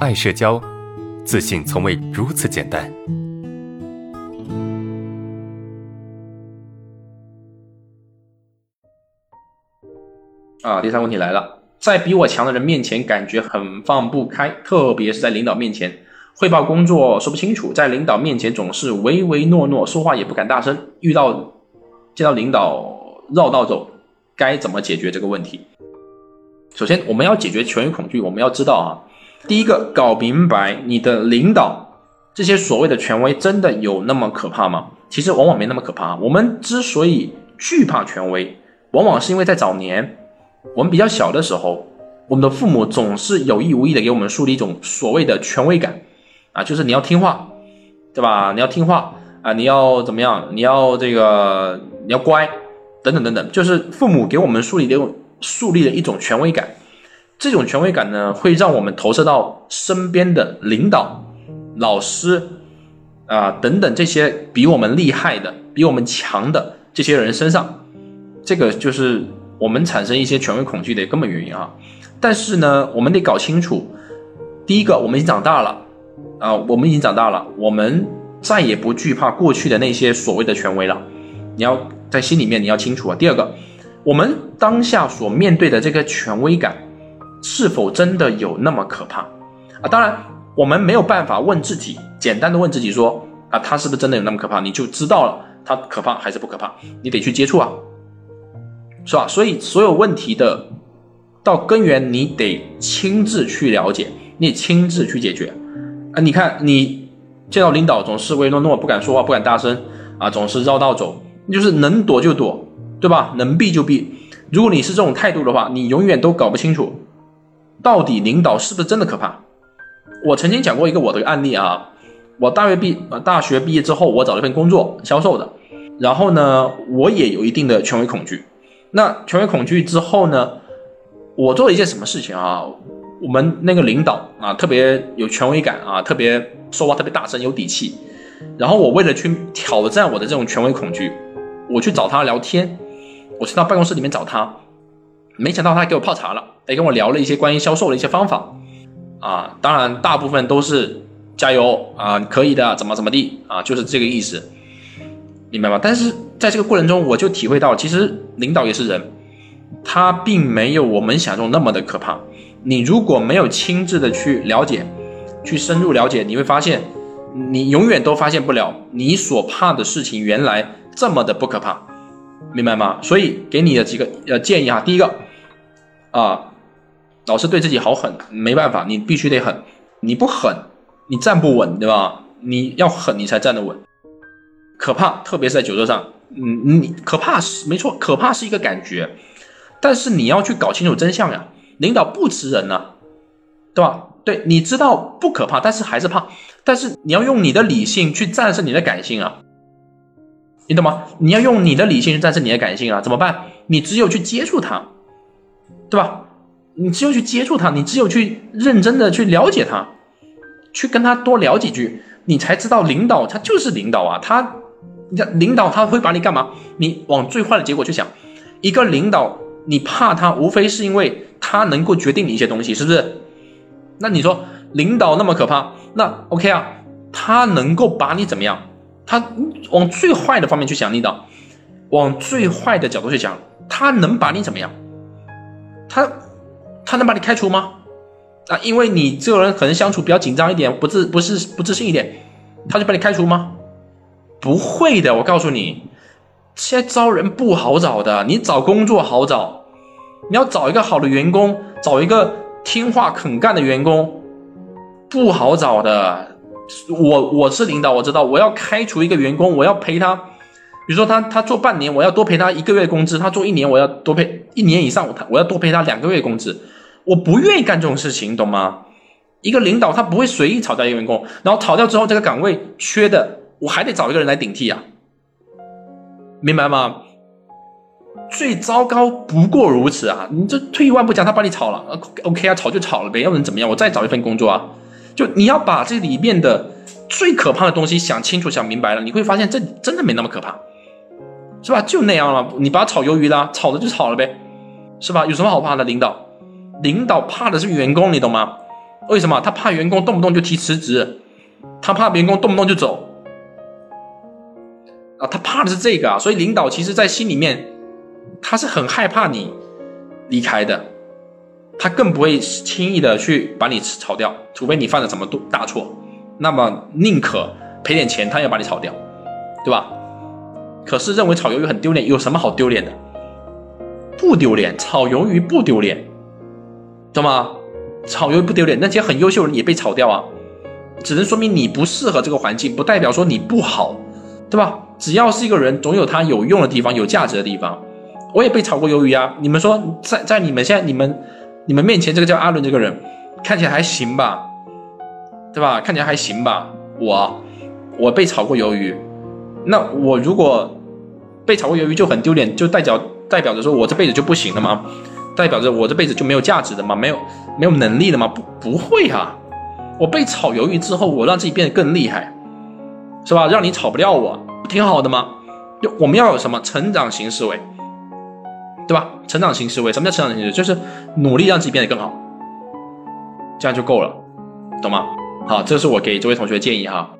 爱社交，自信从未如此简单。啊，第三个问题来了，在比我强的人面前感觉很放不开，特别是在领导面前汇报工作说不清楚，在领导面前总是唯唯诺诺，说话也不敢大声，遇到见到领导绕道走，该怎么解决这个问题？首先，我们要解决权威恐惧，我们要知道啊，第一个搞明白你的领导这些所谓的权威真的有那么可怕吗？其实往往没那么可怕。我们之所以惧怕权威，往往是因为在早年我们比较小的时候，我们的父母总是有意无意的给我们树立一种所谓的权威感啊，就是你要听话，对吧？你要听话啊，你要怎么样？你要这个你要乖，等等等等，就是父母给我们树立的。树立了一种权威感，这种权威感呢，会让我们投射到身边的领导、老师啊等等这些比我们厉害的、比我们强的这些人身上，这个就是我们产生一些权威恐惧的根本原因啊。但是呢，我们得搞清楚，第一个，我们已经长大了啊，我们已经长大了，我们再也不惧怕过去的那些所谓的权威了。你要在心里面你要清楚啊。第二个。我们当下所面对的这个权威感，是否真的有那么可怕啊？当然，我们没有办法问自己，简单的问自己说啊，他是不是真的有那么可怕？你就知道了，他可怕还是不可怕？你得去接触啊，是吧？所以所有问题的到根源，你得亲自去了解，你得亲自去解决啊！你看，你见到领导总是唯唯诺诺，不敢说话，不敢大声啊，总是绕道走，就是能躲就躲。对吧？能避就避。如果你是这种态度的话，你永远都搞不清楚，到底领导是不是真的可怕。我曾经讲过一个我的案例啊，我大学毕呃大学毕业之后，我找了一份工作，销售的。然后呢，我也有一定的权威恐惧。那权威恐惧之后呢，我做了一件什么事情啊？我们那个领导啊，特别有权威感啊，特别说话特别大声，有底气。然后我为了去挑战我的这种权威恐惧，我去找他聊天。我去到办公室里面找他，没想到他给我泡茶了，也跟我聊了一些关于销售的一些方法，啊，当然大部分都是加油啊，可以的，怎么怎么地啊，就是这个意思，明白吗？但是在这个过程中，我就体会到，其实领导也是人，他并没有我们想中那么的可怕。你如果没有亲自的去了解，去深入了解，你会发现，你永远都发现不了你所怕的事情原来这么的不可怕。明白吗？所以给你的几个呃建议哈，第一个啊，老是对自己好狠，没办法，你必须得狠，你不狠，你站不稳，对吧？你要狠，你才站得稳。可怕，特别是在酒桌上，嗯，你可怕是没错，可怕是一个感觉，但是你要去搞清楚真相呀。领导不吃人呢，对吧？对，你知道不可怕，但是还是怕，但是你要用你的理性去战胜你的感性啊。你懂吗？你要用你的理性去战胜你的感性啊？怎么办？你只有去接触他，对吧？你只有去接触他，你只有去认真的去了解他，去跟他多聊几句，你才知道领导他就是领导啊。他，领导他会把你干嘛？你往最坏的结果去想，一个领导你怕他，无非是因为他能够决定你一些东西，是不是？那你说领导那么可怕，那 OK 啊？他能够把你怎么样？他往最坏的方面去想，领导，往最坏的角度去想，他能把你怎么样？他他能把你开除吗？啊，因为你这个人可能相处比较紧张一点，不自不是不自信一点，他就把你开除吗？不会的，我告诉你，现在招人不好找的，你找工作好找，你要找一个好的员工，找一个听话肯干的员工，不好找的。我我是领导，我知道我要开除一个员工，我要赔他，比如说他他做半年，我要多赔他一个月工资；他做一年，我要多赔一年以上，我我要多赔他两个月工资。我不愿意干这种事情，懂吗？一个领导他不会随意炒掉一个员工，然后炒掉之后这个岗位缺的，我还得找一个人来顶替啊，明白吗？最糟糕不过如此啊！你这退一万步讲，他把你炒了，OK 啊，炒就炒了呗，要能怎么样？我再找一份工作啊。就你要把这里面的最可怕的东西想清楚、想明白了，你会发现这真的没那么可怕，是吧？就那样了，你把它炒鱿鱼了，炒了就炒了呗，是吧？有什么好怕的？领导，领导怕的是员工，你懂吗为什么？他怕员工动不动就提辞职，他怕员工动不动就走。啊，他怕的是这个啊，所以领导其实，在心里面，他是很害怕你离开的，他更不会轻易的去把你炒掉，除非你犯了什么大错，那么宁可赔点钱，他也要把你炒掉，对吧？可是认为炒鱿鱼很丢脸，有什么好丢脸的？不丢脸，炒鱿鱼不丢脸，懂吗？炒鱿鱼不丢脸，那些很优秀的人也被炒掉啊，只能说明你不适合这个环境，不代表说你不好，对吧？只要是一个人，总有他有用的地方，有价值的地方。我也被炒过鱿鱼啊！你们说，在在你们现在你们你们面前这个叫阿伦这个人，看起来还行吧？对吧？看起来还行吧？我我被炒过鱿鱼，那我如果被炒过鱿鱼就很丢脸，就代表代表着说我这辈子就不行了吗？代表着我这辈子就没有价值的吗？没有没有能力的吗？不不会啊！我被炒鱿鱼之后，我让自己变得更厉害，是吧？让你炒不掉我。不挺好的吗？就我们要有什么成长型思维，对吧？成长型思维，什么叫成长型思维？就是努力让自己变得更好，这样就够了，懂吗？好，这是我给这位同学的建议哈。